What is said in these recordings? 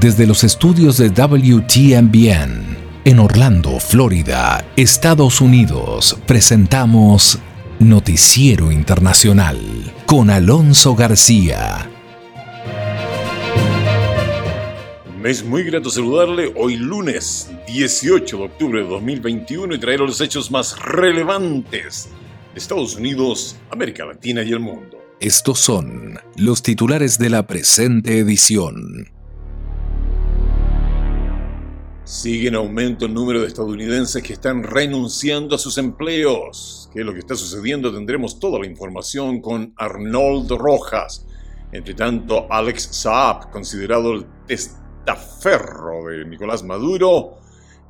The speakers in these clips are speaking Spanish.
Desde los estudios de WTMBN en Orlando, Florida, Estados Unidos, presentamos Noticiero Internacional con Alonso García. Me es muy grato saludarle hoy lunes 18 de octubre de 2021 y traer los hechos más relevantes de Estados Unidos, América Latina y el mundo. Estos son los titulares de la presente edición. Sigue en aumento el número de estadounidenses que están renunciando a sus empleos. ¿Qué es lo que está sucediendo? Tendremos toda la información con Arnold Rojas. Entre tanto, Alex Saab, considerado el testaferro de Nicolás Maduro,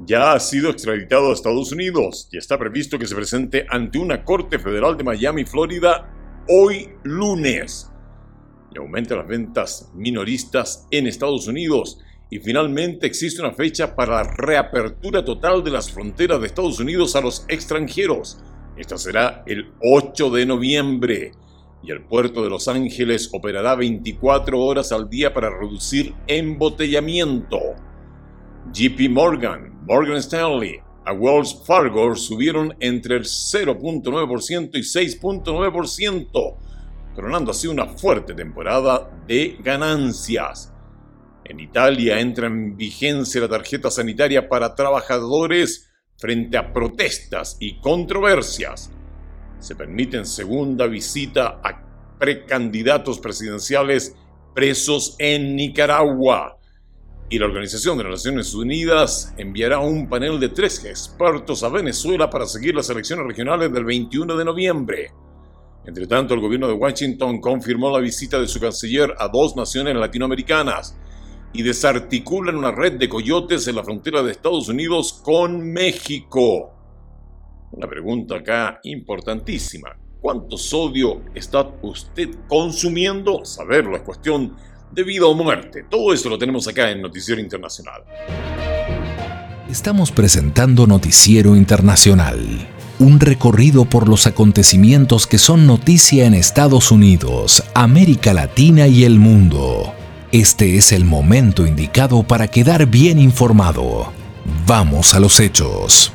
ya ha sido extraditado a Estados Unidos y está previsto que se presente ante una corte federal de Miami, Florida, hoy lunes. Y aumenta las ventas minoristas en Estados Unidos y finalmente existe una fecha para la reapertura total de las fronteras de Estados Unidos a los extranjeros. Esta será el 8 de noviembre y el puerto de Los Ángeles operará 24 horas al día para reducir embotellamiento. JP Morgan, Morgan Stanley, a Wells Fargo subieron entre el 0.9% y 6.9%, coronando así una fuerte temporada de ganancias. En Italia entra en vigencia la tarjeta sanitaria para trabajadores frente a protestas y controversias. Se permiten segunda visita a precandidatos presidenciales presos en Nicaragua. Y la Organización de las Naciones Unidas enviará un panel de tres expertos a Venezuela para seguir las elecciones regionales del 21 de noviembre. Entre tanto, el gobierno de Washington confirmó la visita de su canciller a dos naciones latinoamericanas, y desarticulan una red de coyotes en la frontera de Estados Unidos con México. Una pregunta acá importantísima. ¿Cuánto sodio está usted consumiendo? Saberlo es cuestión de vida o muerte. Todo eso lo tenemos acá en Noticiero Internacional. Estamos presentando Noticiero Internacional, un recorrido por los acontecimientos que son noticia en Estados Unidos, América Latina y el mundo. Este es el momento indicado para quedar bien informado. Vamos a los hechos.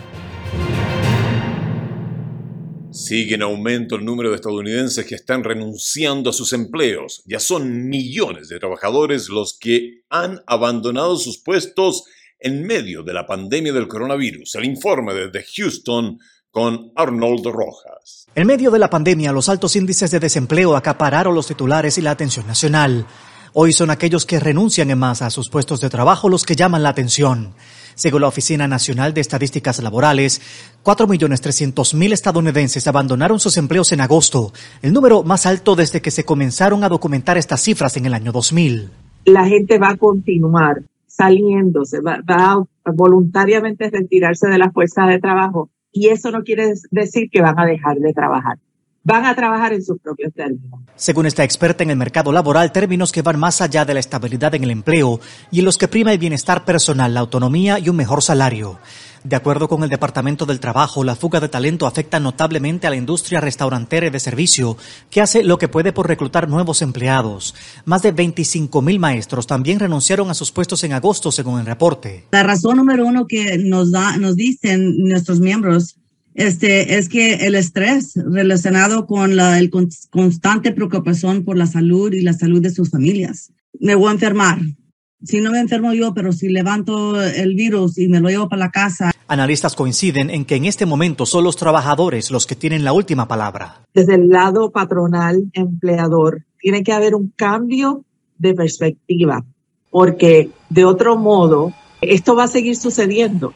Sigue en aumento el número de estadounidenses que están renunciando a sus empleos. Ya son millones de trabajadores los que han abandonado sus puestos en medio de la pandemia del coronavirus. El informe desde Houston con Arnold Rojas. En medio de la pandemia, los altos índices de desempleo acapararon los titulares y la atención nacional. Hoy son aquellos que renuncian en masa a sus puestos de trabajo los que llaman la atención. Según la Oficina Nacional de Estadísticas Laborales, 4.300.000 estadounidenses abandonaron sus empleos en agosto, el número más alto desde que se comenzaron a documentar estas cifras en el año 2000. La gente va a continuar saliéndose, va, va a voluntariamente retirarse de las fuerzas de trabajo y eso no quiere decir que van a dejar de trabajar van a trabajar en sus propios términos. Según esta experta en el mercado laboral, términos que van más allá de la estabilidad en el empleo y en los que prima el bienestar personal, la autonomía y un mejor salario. De acuerdo con el Departamento del Trabajo, la fuga de talento afecta notablemente a la industria restaurantera y de servicio, que hace lo que puede por reclutar nuevos empleados. Más de 25 mil maestros también renunciaron a sus puestos en agosto, según el reporte. La razón número uno que nos, da, nos dicen nuestros miembros este, es que el estrés relacionado con la el constante preocupación por la salud y la salud de sus familias. Me voy a enfermar. Si no me enfermo yo, pero si levanto el virus y me lo llevo para la casa. Analistas coinciden en que en este momento son los trabajadores los que tienen la última palabra. Desde el lado patronal, empleador, tiene que haber un cambio de perspectiva, porque de otro modo, esto va a seguir sucediendo.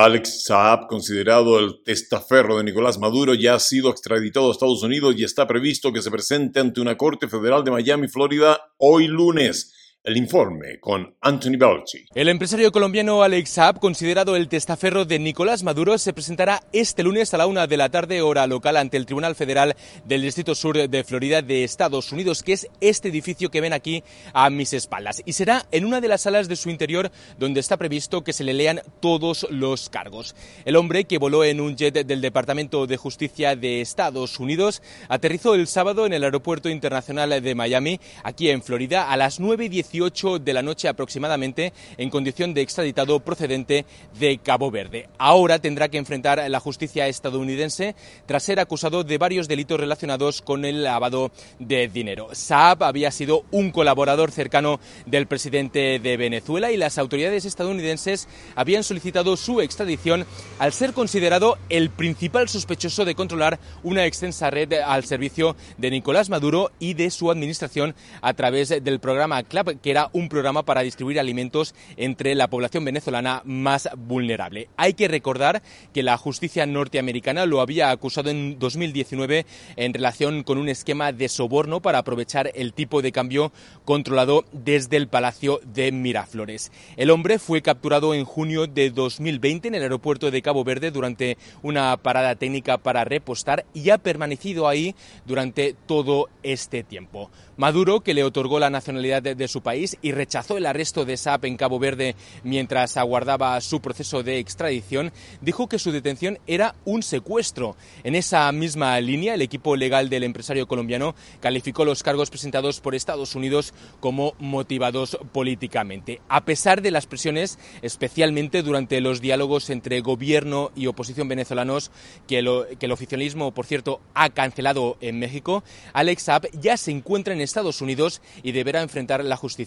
Alex Saab, considerado el testaferro de Nicolás Maduro, ya ha sido extraditado a Estados Unidos y está previsto que se presente ante una corte federal de Miami, Florida, hoy lunes. El informe con Anthony Belchi. El empresario colombiano Alex Saab, considerado el testaferro de Nicolás Maduro, se presentará este lunes a la una de la tarde, hora local, ante el Tribunal Federal del Distrito Sur de Florida de Estados Unidos, que es este edificio que ven aquí a mis espaldas. Y será en una de las salas de su interior donde está previsto que se le lean todos los cargos. El hombre, que voló en un jet del Departamento de Justicia de Estados Unidos, aterrizó el sábado en el Aeropuerto Internacional de Miami, aquí en Florida, a las 9.18 18 de la noche aproximadamente en condición de extraditado procedente de Cabo Verde. Ahora tendrá que enfrentar la justicia estadounidense tras ser acusado de varios delitos relacionados con el lavado de dinero. Saab había sido un colaborador cercano del presidente de Venezuela y las autoridades estadounidenses habían solicitado su extradición al ser considerado el principal sospechoso de controlar una extensa red al servicio de Nicolás Maduro y de su administración a través del programa CLAP, que era un programa para distribuir alimentos entre la población venezolana más vulnerable. Hay que recordar que la justicia norteamericana lo había acusado en 2019 en relación con un esquema de soborno para aprovechar el tipo de cambio controlado desde el Palacio de Miraflores. El hombre fue capturado en junio de 2020 en el aeropuerto de Cabo Verde durante una parada técnica para repostar y ha permanecido ahí durante todo este tiempo. Maduro, que le otorgó la nacionalidad de, su país y rechazó el arresto de Saab en Cabo Verde mientras aguardaba su proceso de extradición, dijo que su detención era un secuestro. En esa misma línea, el equipo legal del empresario colombiano calificó los cargos presentados por Estados Unidos como motivados políticamente. A pesar de las presiones, especialmente durante los diálogos entre gobierno y oposición venezolanos, que, que el oficialismo, por cierto, ha cancelado en México, Alex Saab ya se encuentra en Estados Unidos y deberá enfrentar la justicia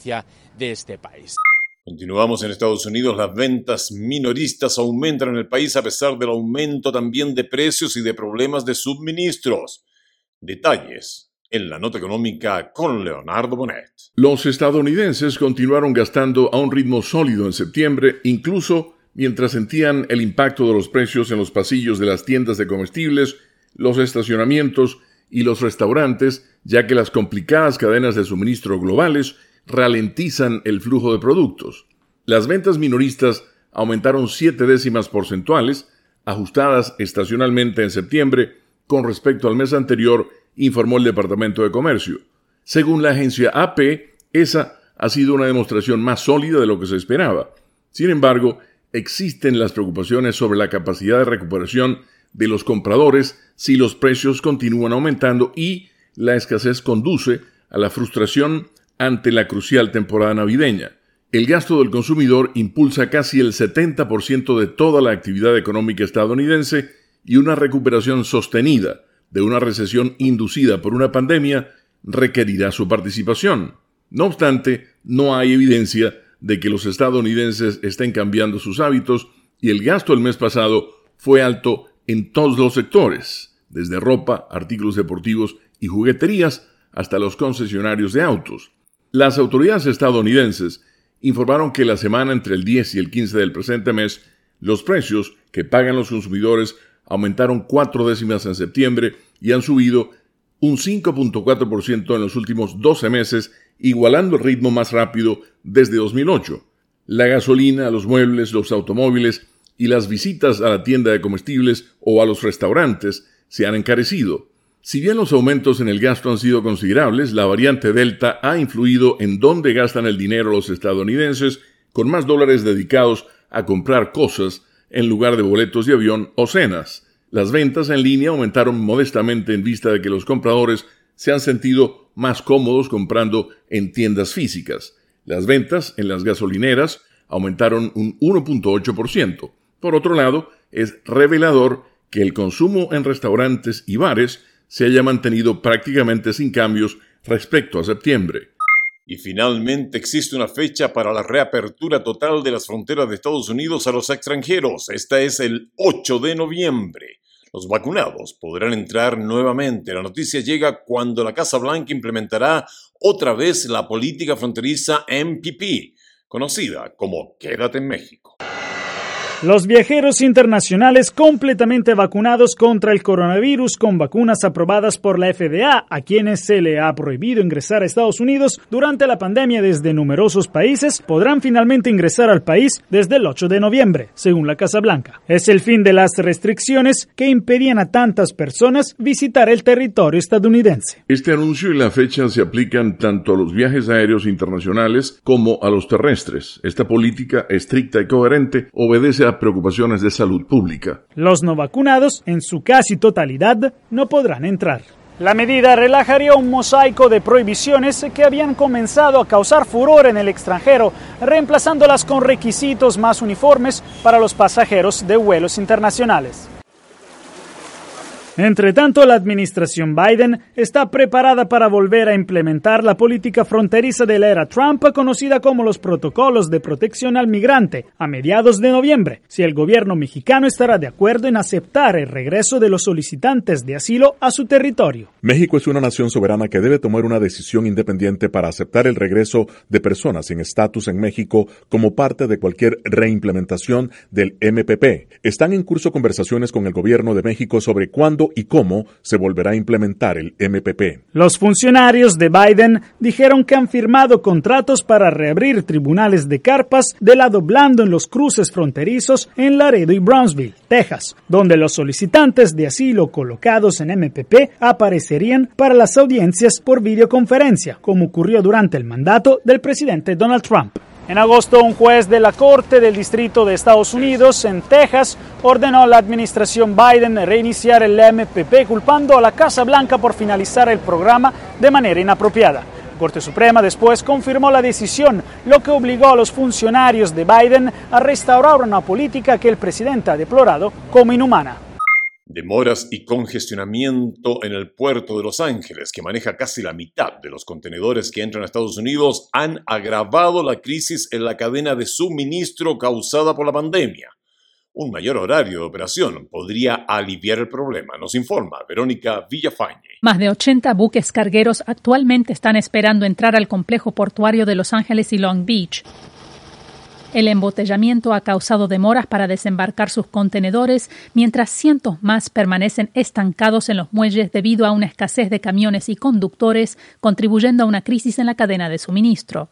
de este país. Continuamos en Estados Unidos, las ventas minoristas aumentan en el país a pesar del aumento también de precios y de problemas de suministros. Detalles en la nota económica con Leonardo Bonet. Los estadounidenses continuaron gastando a un ritmo sólido en septiembre, incluso mientras sentían el impacto de los precios en los pasillos de las tiendas de comestibles, los estacionamientos y los restaurantes, ya que las complicadas cadenas de suministro globales ralentizan el flujo de productos. Las ventas minoristas aumentaron siete décimas porcentuales, ajustadas estacionalmente en septiembre con respecto al mes anterior, informó el Departamento de Comercio. Según la agencia AP, esa ha sido una demostración más sólida de lo que se esperaba. Sin embargo, existen las preocupaciones sobre la capacidad de recuperación de los compradores si los precios continúan aumentando y la escasez conduce a la frustración ante la crucial temporada navideña. El gasto del consumidor impulsa casi el 70% de toda la actividad económica estadounidense y una recuperación sostenida de una recesión inducida por una pandemia requerirá su participación. No obstante, no hay evidencia de que los estadounidenses estén cambiando sus hábitos y el gasto el mes pasado fue alto en todos los sectores, desde ropa, artículos deportivos y jugueterías hasta los concesionarios de autos. Las autoridades estadounidenses informaron que la semana entre el 10 y el 15 del presente mes, los precios que pagan los consumidores aumentaron cuatro décimas en septiembre y han subido un 5.4% en los últimos 12 meses, igualando el ritmo más rápido desde 2008. La gasolina, los muebles, los automóviles y las visitas a la tienda de comestibles o a los restaurantes se han encarecido. Si bien los aumentos en el gasto han sido considerables, la variante Delta ha influido en dónde gastan el dinero los estadounidenses, con más dólares dedicados a comprar cosas en lugar de boletos de avión o cenas. Las ventas en línea aumentaron modestamente en vista de que los compradores se han sentido más cómodos comprando en tiendas físicas. Las ventas en las gasolineras aumentaron un 1.8%. Por otro lado, es revelador que el consumo en restaurantes y bares se haya mantenido prácticamente sin cambios respecto a septiembre. Y finalmente existe una fecha para la reapertura total de las fronteras de Estados Unidos a los extranjeros. Esta es el 8 de noviembre. Los vacunados podrán entrar nuevamente. La noticia llega cuando la Casa Blanca implementará otra vez la política fronteriza MPP, conocida como Quédate en México. Los viajeros internacionales completamente vacunados contra el coronavirus con vacunas aprobadas por la FDA, a quienes se le ha prohibido ingresar a Estados Unidos durante la pandemia desde numerosos países, podrán finalmente ingresar al país desde el 8 de noviembre, según la Casa Blanca. Es el fin de las restricciones que impedían a tantas personas visitar el territorio estadounidense. Este anuncio y la fecha se aplican tanto a los viajes aéreos internacionales como a los terrestres. Esta política estricta y coherente obedece a preocupaciones de salud pública. Los no vacunados, en su casi totalidad, no podrán entrar. La medida relajaría un mosaico de prohibiciones que habían comenzado a causar furor en el extranjero, reemplazándolas con requisitos más uniformes para los pasajeros de vuelos internacionales. Entre tanto, la administración Biden está preparada para volver a implementar la política fronteriza de la era Trump, conocida como los protocolos de protección al migrante, a mediados de noviembre, si el gobierno mexicano estará de acuerdo en aceptar el regreso de los solicitantes de asilo a su territorio. México es una nación soberana que debe tomar una decisión independiente para aceptar el regreso de personas sin estatus en México como parte de cualquier reimplementación del MPP. Están en curso conversaciones con el gobierno de México sobre cuándo y cómo se volverá a implementar el MPP. Los funcionarios de Biden dijeron que han firmado contratos para reabrir tribunales de carpas de lado blando en los cruces fronterizos en Laredo y Brownsville, Texas, donde los solicitantes de asilo colocados en MPP aparecerían para las audiencias por videoconferencia, como ocurrió durante el mandato del presidente Donald Trump. En agosto, un juez de la Corte del Distrito de Estados Unidos en Texas ordenó a la administración Biden reiniciar el MPP culpando a la Casa Blanca por finalizar el programa de manera inapropiada. La Corte Suprema después confirmó la decisión, lo que obligó a los funcionarios de Biden a restaurar una política que el presidente ha deplorado como inhumana. Demoras y congestionamiento en el puerto de Los Ángeles, que maneja casi la mitad de los contenedores que entran a Estados Unidos, han agravado la crisis en la cadena de suministro causada por la pandemia. Un mayor horario de operación podría aliviar el problema, nos informa Verónica Villafañe. Más de 80 buques cargueros actualmente están esperando entrar al complejo portuario de Los Ángeles y Long Beach. El embotellamiento ha causado demoras para desembarcar sus contenedores, mientras cientos más permanecen estancados en los muelles debido a una escasez de camiones y conductores, contribuyendo a una crisis en la cadena de suministro.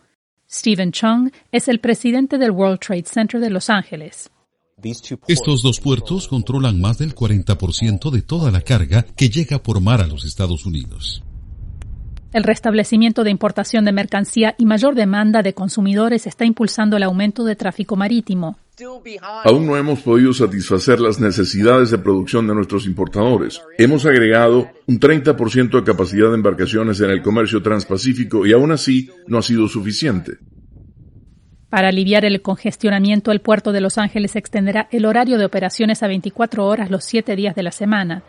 Stephen Chung es el presidente del World Trade Center de Los Ángeles. Estos dos puertos controlan más del 40% de toda la carga que llega por mar a los Estados Unidos. El restablecimiento de importación de mercancía y mayor demanda de consumidores está impulsando el aumento de tráfico marítimo. Aún no hemos podido satisfacer las necesidades de producción de nuestros importadores. Hemos agregado un 30% de capacidad de embarcaciones en el comercio transpacífico y aún así no ha sido suficiente. Para aliviar el congestionamiento, el puerto de Los Ángeles extenderá el horario de operaciones a 24 horas los 7 días de la semana.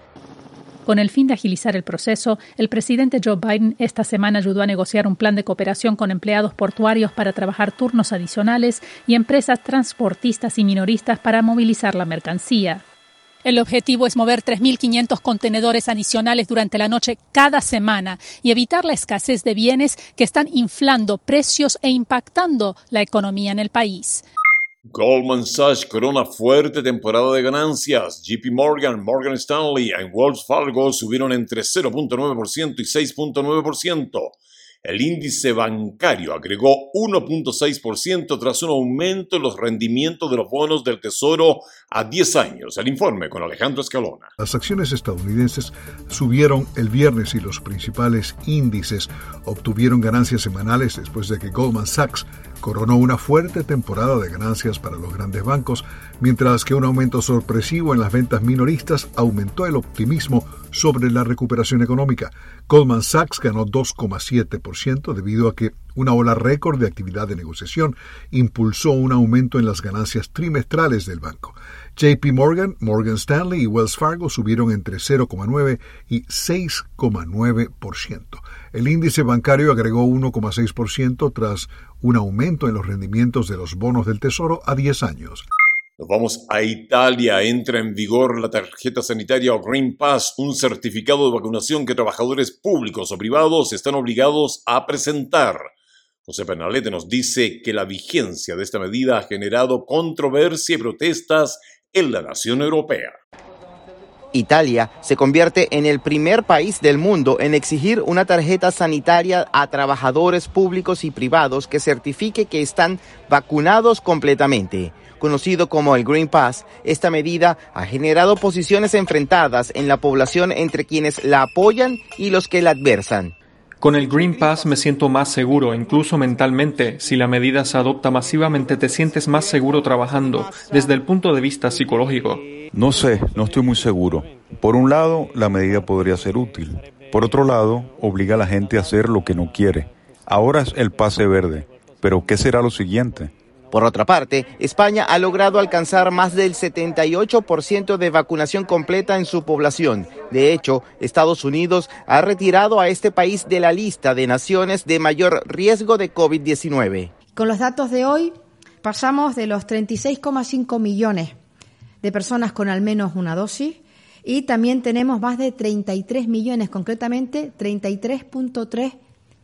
Con el fin de agilizar el proceso, el presidente Joe Biden esta semana ayudó a negociar un plan de cooperación con empleados portuarios para trabajar turnos adicionales y empresas transportistas y minoristas para movilizar la mercancía. El objetivo es mover 3.500 contenedores adicionales durante la noche cada semana y evitar la escasez de bienes que están inflando precios e impactando la economía en el país. Goldman Sachs corona fuerte temporada de ganancias. JP Morgan, Morgan Stanley y Wells Fargo subieron entre 0.9% y 6.9%. El índice bancario agregó 1.6% tras un aumento en los rendimientos de los bonos del Tesoro a 10 años. El informe con Alejandro Escalona. Las acciones estadounidenses subieron el viernes y los principales índices obtuvieron ganancias semanales después de que Goldman Sachs coronó una fuerte temporada de ganancias para los grandes bancos, mientras que un aumento sorpresivo en las ventas minoristas aumentó el optimismo sobre la recuperación económica. Goldman Sachs ganó 2,7% debido a que una ola récord de actividad de negociación impulsó un aumento en las ganancias trimestrales del banco. JP Morgan, Morgan Stanley y Wells Fargo subieron entre 0,9 y 6,9%. El índice bancario agregó 1,6% tras un aumento en los rendimientos de los bonos del Tesoro a 10 años. Nos vamos a Italia. Entra en vigor la tarjeta sanitaria o Green Pass, un certificado de vacunación que trabajadores públicos o privados están obligados a presentar. José Pernalete nos dice que la vigencia de esta medida ha generado controversia y protestas en la nación europea. Italia se convierte en el primer país del mundo en exigir una tarjeta sanitaria a trabajadores públicos y privados que certifique que están vacunados completamente. Conocido como el Green Pass, esta medida ha generado posiciones enfrentadas en la población entre quienes la apoyan y los que la adversan. Con el Green Pass me siento más seguro, incluso mentalmente. Si la medida se adopta masivamente, te sientes más seguro trabajando, desde el punto de vista psicológico. No sé, no estoy muy seguro. Por un lado, la medida podría ser útil. Por otro lado, obliga a la gente a hacer lo que no quiere. Ahora es el pase verde, pero ¿qué será lo siguiente? Por otra parte, España ha logrado alcanzar más del 78% de vacunación completa en su población. De hecho, Estados Unidos ha retirado a este país de la lista de naciones de mayor riesgo de COVID-19. Con los datos de hoy, pasamos de los 36,5 millones de personas con al menos una dosis y también tenemos más de 33 millones, concretamente 33.3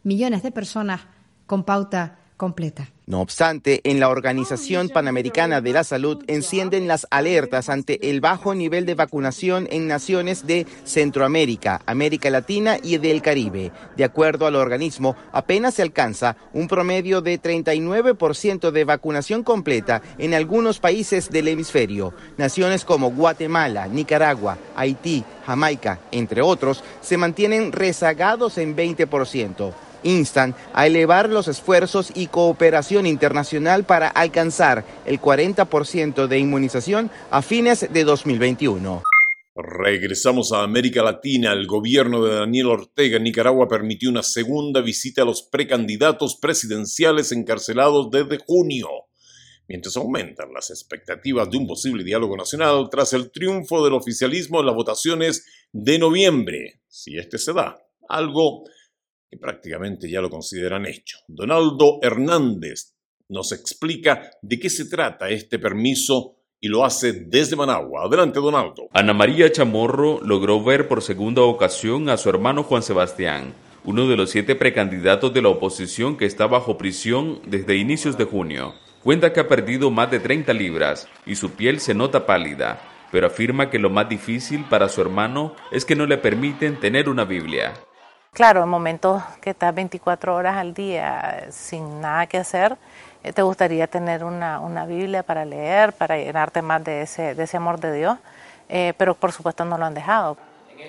millones de personas con pauta completa. No obstante, en la Organización Panamericana de la Salud encienden las alertas ante el bajo nivel de vacunación en naciones de Centroamérica, América Latina y del Caribe. De acuerdo al organismo, apenas se alcanza un promedio de 39% de vacunación completa en algunos países del hemisferio. Naciones como Guatemala, Nicaragua, Haití, Jamaica, entre otros, se mantienen rezagados en 20% instan a elevar los esfuerzos y cooperación internacional para alcanzar el 40% de inmunización a fines de 2021. Regresamos a América Latina. El gobierno de Daniel Ortega en Nicaragua permitió una segunda visita a los precandidatos presidenciales encarcelados desde junio, mientras aumentan las expectativas de un posible diálogo nacional tras el triunfo del oficialismo en las votaciones de noviembre, si este se da, algo prácticamente ya lo consideran hecho. Donaldo Hernández nos explica de qué se trata este permiso y lo hace desde Managua. Adelante, Donaldo. Ana María Chamorro logró ver por segunda ocasión a su hermano Juan Sebastián, uno de los siete precandidatos de la oposición que está bajo prisión desde inicios de junio. Cuenta que ha perdido más de 30 libras y su piel se nota pálida, pero afirma que lo más difícil para su hermano es que no le permiten tener una Biblia. Claro, en momentos que estás 24 horas al día sin nada que hacer, eh, te gustaría tener una, Biblia para leer, para llenarte más de ese, de ese amor de Dios, eh, pero por supuesto no lo han dejado.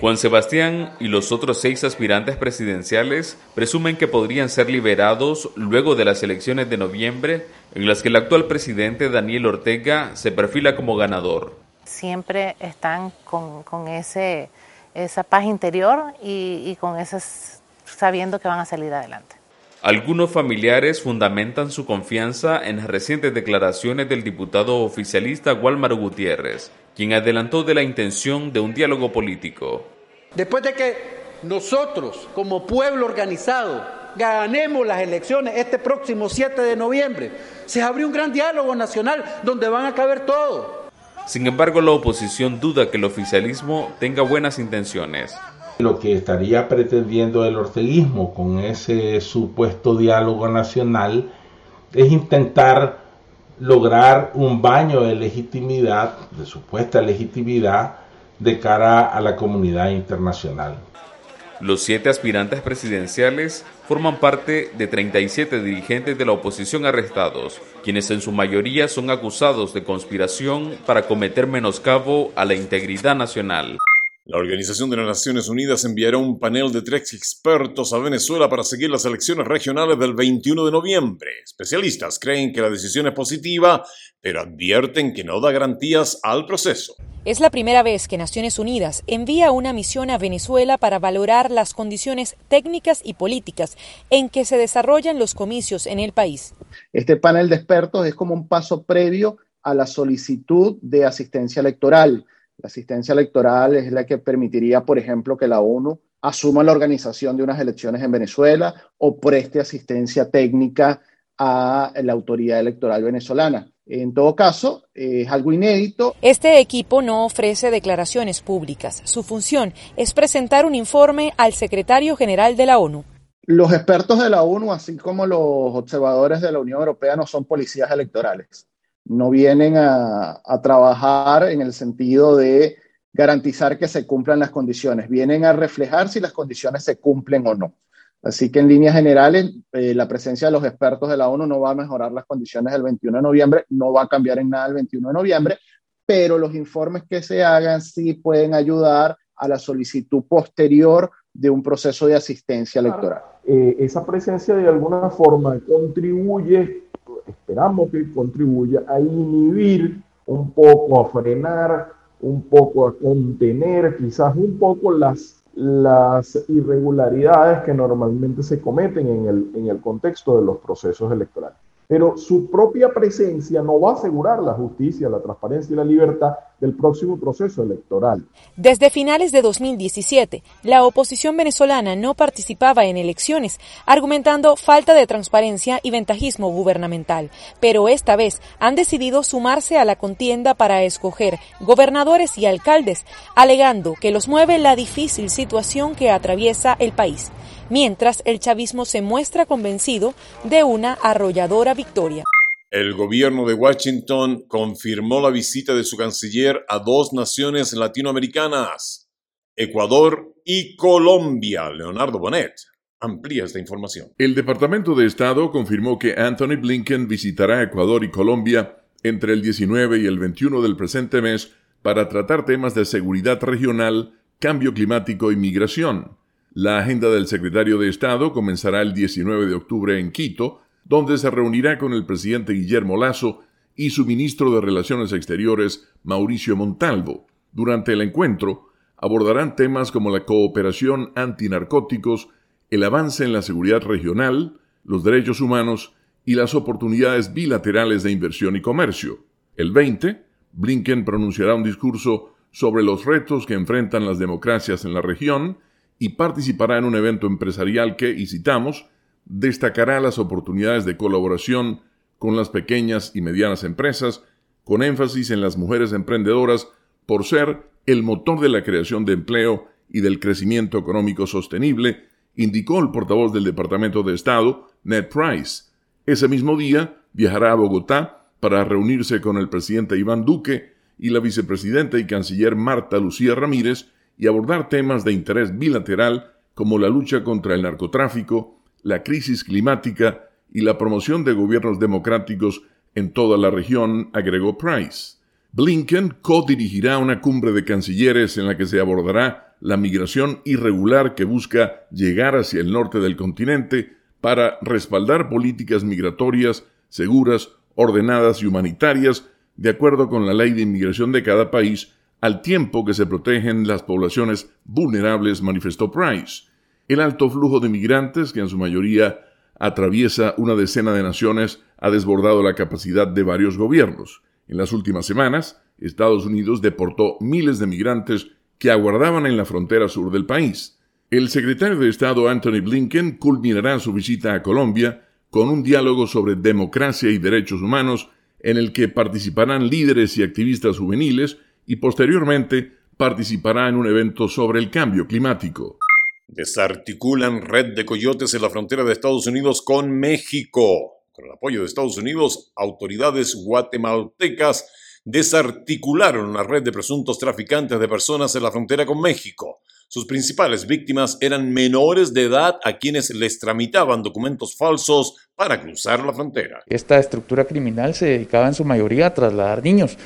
Juan Sebastián y los otros seis aspirantes presidenciales presumen que podrían ser liberados luego de las elecciones de noviembre, en las que el actual presidente Daniel Ortega se perfila como ganador. Siempre están con, con ese esa paz interior y, con esas sabiendo que van a salir adelante. Algunos familiares fundamentan su confianza en las recientes declaraciones del diputado oficialista Walmar Gutiérrez, quien adelantó de la intención de un diálogo político. Después de que nosotros, como pueblo organizado, ganemos las elecciones este próximo 7 de noviembre, se abrió un gran diálogo nacional donde van a caber todos sin embargo, la oposición duda que el oficialismo tenga buenas intenciones. Lo que estaría pretendiendo el orteguismo con ese supuesto diálogo nacional es intentar lograr un baño de legitimidad, de supuesta legitimidad, de cara a la comunidad internacional. Los siete aspirantes presidenciales forman parte de 37 dirigentes de la oposición arrestados, quienes en su mayoría son acusados de conspiración para cometer menoscabo a la integridad nacional. La Organización de las Naciones Unidas enviará un panel de tres expertos a Venezuela para seguir las elecciones regionales del 21 de noviembre. Especialistas creen que la decisión es positiva, pero advierten que no da garantías al proceso. Es la primera vez que Naciones Unidas envía una misión a Venezuela para valorar las condiciones técnicas y políticas en que se desarrollan los comicios en el país. Este panel de expertos es como un paso previo a la solicitud de asistencia electoral la asistencia electoral es la que permitiría, por ejemplo, que la ONU asuma la organización de unas elecciones en Venezuela o preste asistencia técnica a la autoridad electoral venezolana. En todo caso, es algo inédito. Este equipo no ofrece declaraciones públicas. Su función es presentar un informe al secretario general de la ONU. Los expertos de la ONU, así como los observadores de la Unión Europea, no son policías electorales no vienen a, trabajar en el sentido de garantizar que se cumplan las condiciones, vienen a reflejar si las condiciones se cumplen o no. Así que en líneas generales, eh, la presencia de los expertos de la ONU no va a mejorar las condiciones del 21 de noviembre, no va a cambiar en nada el 21 de noviembre, pero los informes que se hagan sí pueden ayudar a la solicitud posterior de un proceso de asistencia electoral. Eh, esa presencia de alguna forma contribuye esperamos que contribuya a inhibir un poco, a frenar un poco, a contener quizás un poco las, las irregularidades que normalmente se cometen en el, en el contexto de los procesos electorales. Pero su propia presencia no va a asegurar la justicia, la transparencia y la libertad del próximo proceso electoral. Desde finales de 2017, la oposición venezolana no participaba en elecciones, argumentando falta de transparencia y ventajismo gubernamental, pero esta vez han decidido sumarse a la contienda para escoger gobernadores y alcaldes, alegando que los mueve la difícil situación que atraviesa el país mientras el chavismo se muestra convencido de una arrolladora victoria. El gobierno de Washington confirmó la visita de su canciller a dos naciones latinoamericanas, Ecuador y Colombia. Leonardo Bonet amplía esta información. El Departamento de Estado confirmó que Anthony Blinken visitará Ecuador y Colombia entre el 19 y el 21 del presente mes para tratar temas de seguridad regional, cambio climático y migración. La agenda del secretario de Estado comenzará el 19 de octubre en Quito, donde se reunirá con el presidente Guillermo Lazo y su ministro de Relaciones Exteriores, Mauricio Montalvo. Durante el encuentro, abordarán temas como la cooperación antinarcóticos, el avance en la seguridad regional, los derechos humanos y las oportunidades bilaterales de inversión y comercio. El 20, Blinken pronunciará un discurso sobre los retos que enfrentan las democracias en la región y participará en un evento empresarial que, y citamos, destacará las oportunidades de colaboración con las pequeñas y medianas empresas, con énfasis en las mujeres emprendedoras por ser el motor de la creación de empleo y del crecimiento económico sostenible, indicó el portavoz del Departamento de Estado, Ned Price. Ese mismo día viajará a Bogotá para reunirse con el presidente Iván Duque y la vicepresidenta y canciller Marta Lucía Ramírez y abordar temas de interés bilateral como la lucha contra el narcotráfico, la crisis climática y la promoción de gobiernos democráticos en toda la región, agregó Price. Blinken co-dirigirá una cumbre de cancilleres en la que se abordará la migración irregular que busca llegar hacia el norte del continente para respaldar políticas migratorias seguras, ordenadas y humanitarias, de acuerdo con la ley de inmigración de cada país al tiempo que se protegen las poblaciones vulnerables, manifestó Price. El alto flujo de migrantes, que en su mayoría atraviesa una decena de naciones, ha desbordado la capacidad de varios gobiernos. En las últimas semanas, Estados Unidos deportó miles de migrantes que aguardaban en la frontera sur del país. El secretario de Estado Anthony Blinken culminará su visita a Colombia con un diálogo sobre democracia y derechos humanos en el que participarán líderes y activistas juveniles y posteriormente participará en un evento sobre el cambio climático. Desarticulan red de coyotes en la frontera de Estados Unidos con México. Con el apoyo de Estados Unidos, autoridades guatemaltecas desarticularon una red de presuntos traficantes de personas en la frontera con México. Sus principales víctimas eran menores de edad a quienes les tramitaban documentos falsos para cruzar la frontera. Esta estructura criminal se dedicaba en su mayoría a trasladar niños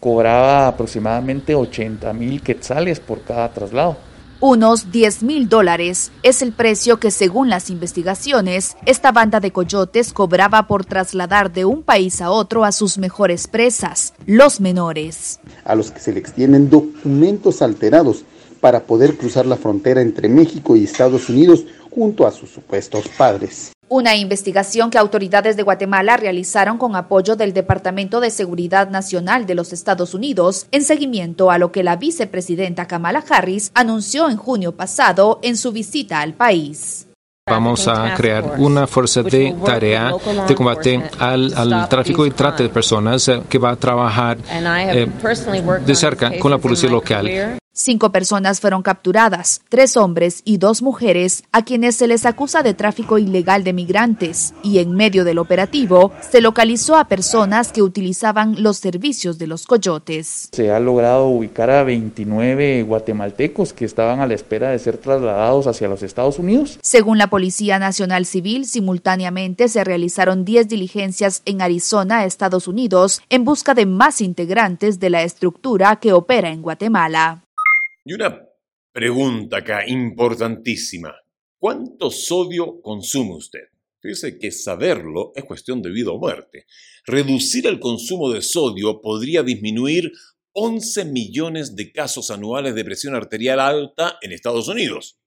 cobraba aproximadamente 80 mil quetzales por cada traslado. Unos 10 mil dólares es el precio que, según las investigaciones, esta banda de coyotes cobraba por trasladar de un país a otro a sus mejores presas, los menores. A los que se les tienen documentos alterados para poder cruzar la frontera entre México y Estados Unidos junto a sus supuestos padres. Una investigación que autoridades de Guatemala realizaron con apoyo del Departamento de Seguridad Nacional de los Estados Unidos en seguimiento a lo que la vicepresidenta Kamala Harris anunció en junio pasado en su visita al país. Vamos a crear una fuerza de tarea de combate al, tráfico y trata de personas eh, que va a trabajar eh, de cerca con la policía local. Cinco personas fueron capturadas, tres hombres y dos mujeres, a quienes se les acusa de tráfico ilegal de migrantes, y en medio del operativo se localizó a personas que utilizaban los servicios de los coyotes. Se ha logrado ubicar a 29 guatemaltecos que estaban a la espera de ser trasladados hacia los Estados Unidos. Según la Policía Nacional Civil, simultáneamente se realizaron 10 diligencias en Arizona, Estados Unidos, en busca de más integrantes de la estructura que opera en Guatemala. Y una pregunta acá importantísima. ¿Cuánto sodio consume usted? Fíjese que saberlo es cuestión de vida o muerte. Reducir el consumo de sodio podría disminuir 11 millones de casos anuales de presión arterial alta en Estados Unidos.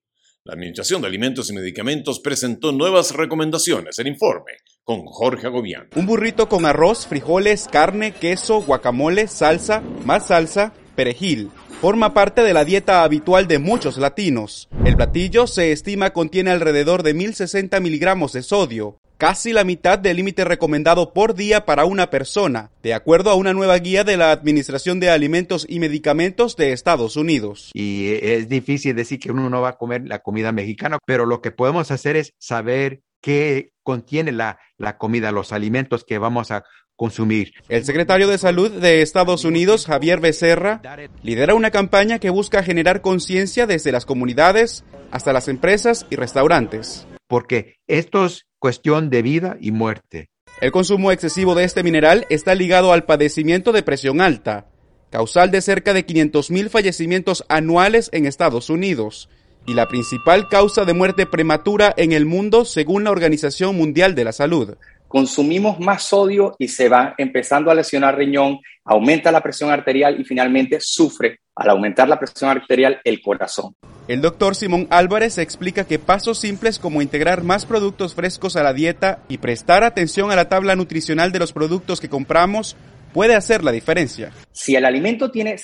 La Administración de Alimentos y Medicamentos presentó nuevas recomendaciones. El informe con Jorge Agobián. Un burrito con arroz, frijoles, carne, queso, guacamole, salsa, más salsa, perejil. Forma parte de la dieta habitual de muchos latinos. El platillo se estima contiene alrededor de 1060 miligramos de sodio, casi la mitad del límite recomendado por día para una persona, de acuerdo a una nueva guía de la Administración de Alimentos y Medicamentos de Estados Unidos. Y es difícil decir que uno no va a comer la comida mexicana, pero lo que podemos hacer es saber qué contiene la, la comida, los alimentos que vamos a consumir. El secretario de Salud de Estados Unidos, Javier Becerra, lidera una campaña que busca generar conciencia desde las comunidades hasta las empresas y restaurantes. Porque esto es cuestión de vida y muerte. El consumo excesivo de este mineral está ligado al padecimiento de presión alta, causal de cerca de 500.000 fallecimientos anuales en Estados Unidos y la principal causa de muerte prematura en el mundo según la Organización Mundial de la Salud consumimos más sodio y se va empezando a lesionar riñón, aumenta la presión arterial y finalmente sufre al aumentar la presión arterial el corazón. El doctor Simón Álvarez explica que pasos simples como integrar más productos frescos a la dieta y prestar atención a la tabla nutricional de los productos que compramos puede hacer la diferencia. Si el alimento tiene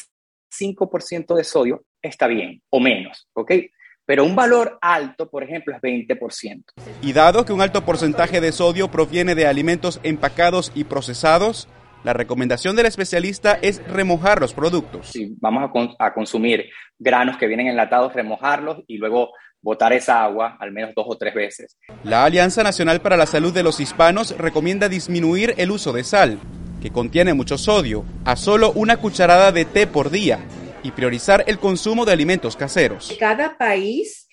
5% de sodio, está bien, o menos, ¿ok? Pero un valor alto, por ejemplo, es 20%. Y dado que un alto porcentaje de sodio proviene de alimentos empacados y procesados, la recomendación del especialista es remojar los productos. Si vamos a, consumir granos que vienen enlatados, remojarlos y luego botar esa agua al menos dos o tres veces. La Alianza Nacional para la Salud de los Hispanos recomienda disminuir el uso de sal, que contiene mucho sodio, a solo una cucharada de té por día y priorizar el consumo de alimentos caseros. Cada país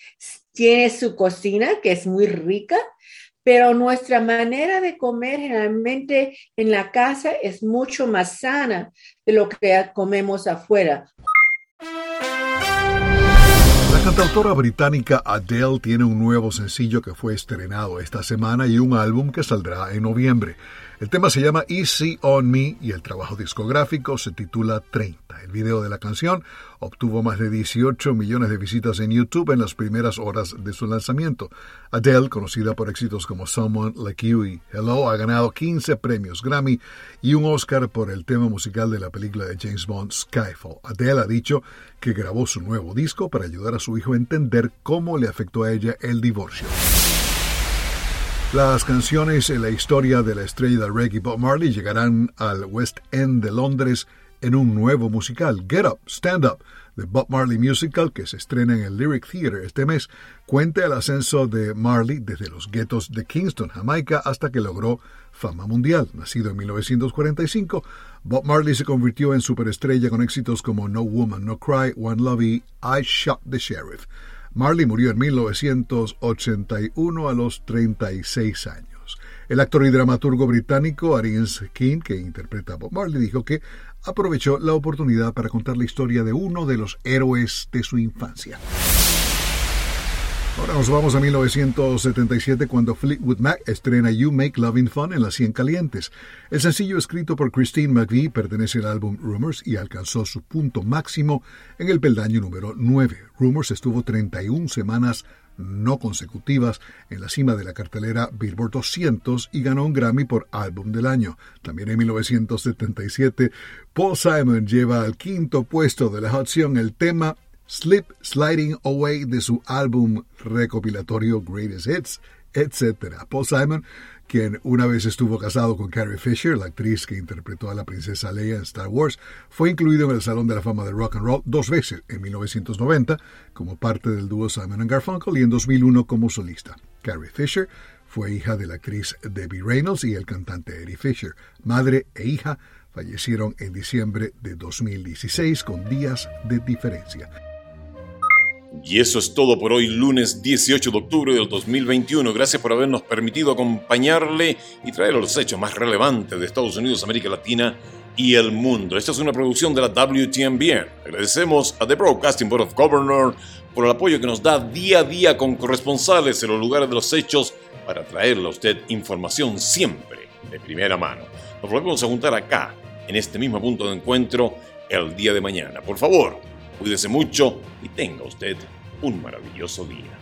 tiene su cocina que es muy rica, pero nuestra manera de comer generalmente en la casa es mucho más sana de lo que comemos afuera. La cantautora británica Adele tiene un nuevo sencillo que fue estrenado esta semana y un álbum que saldrá en noviembre. El tema se llama Easy on Me y el trabajo discográfico se titula 30. El video de la canción obtuvo más de 18 millones de visitas en YouTube en las primeras horas de su lanzamiento. Adele, conocida por éxitos como Someone Like You y Hello, ha ganado 15 premios Grammy y un Oscar por el tema musical de la película de James Bond Skyfall. Adele ha dicho que grabó su nuevo disco para ayudar a su hijo a entender cómo le afectó a ella el divorcio. Las canciones en la historia de la estrella de reggae Bob Marley llegarán al West End de Londres en un nuevo musical, Get Up, Stand Up, The Bob Marley Musical, que se estrena en el Lyric Theatre este mes, cuenta el ascenso de Marley desde los guetos de Kingston, Jamaica, hasta que logró fama mundial. Nacido en 1945, Bob Marley se convirtió en superestrella con éxitos como No Woman, No Cry, One Love y I Shot the Sheriff. Marley murió en 1981 a los 36 años. El actor y dramaturgo británico Ariens King, que interpreta a Bob Marley, dijo que aprovechó la oportunidad para contar la historia de uno de los héroes de su infancia. Ahora nos vamos a 1977 cuando Fleetwood Mac estrena You Make Loving Fun en las 100 calientes. El sencillo escrito por Christine McVie pertenece al álbum Rumors y alcanzó su punto máximo en el peldaño número 9. Rumors estuvo 31 semanas no consecutivas en la cima de la cartelera Billboard 200 y ganó un Grammy por Álbum del Año. También en 1977, Paul Simon lleva al quinto puesto de la Hot el tema Slip Sliding Away de su álbum recopilatorio Greatest Hits, etc. Paul Simon, quien una vez estuvo casado con Carrie Fisher, la actriz que interpretó a la princesa Leia en Star Wars, fue incluido en el Salón de la Fama de Rock and Roll dos veces, en 1990 como parte del dúo Simon Garfunkel y en 2001 como solista. Carrie Fisher fue hija de la actriz Debbie Reynolds y el cantante Eddie Fisher. Madre e hija fallecieron en diciembre de 2016 con días de diferencia. Y eso es todo por hoy, lunes 18 de octubre del 2021. Gracias por habernos permitido acompañarle y traer los hechos más relevantes de Estados Unidos, América Latina y el mundo. Esta es una producción de la WTMBN. Agradecemos a The Broadcasting Board of Governors por el apoyo que nos da día a día con corresponsales en los lugares de los hechos para traerle a usted información siempre de primera mano. Nos volvemos a juntar acá, en este mismo punto de encuentro, el día de mañana. Por favor, cuídese mucho y tenga usted un maravilloso día.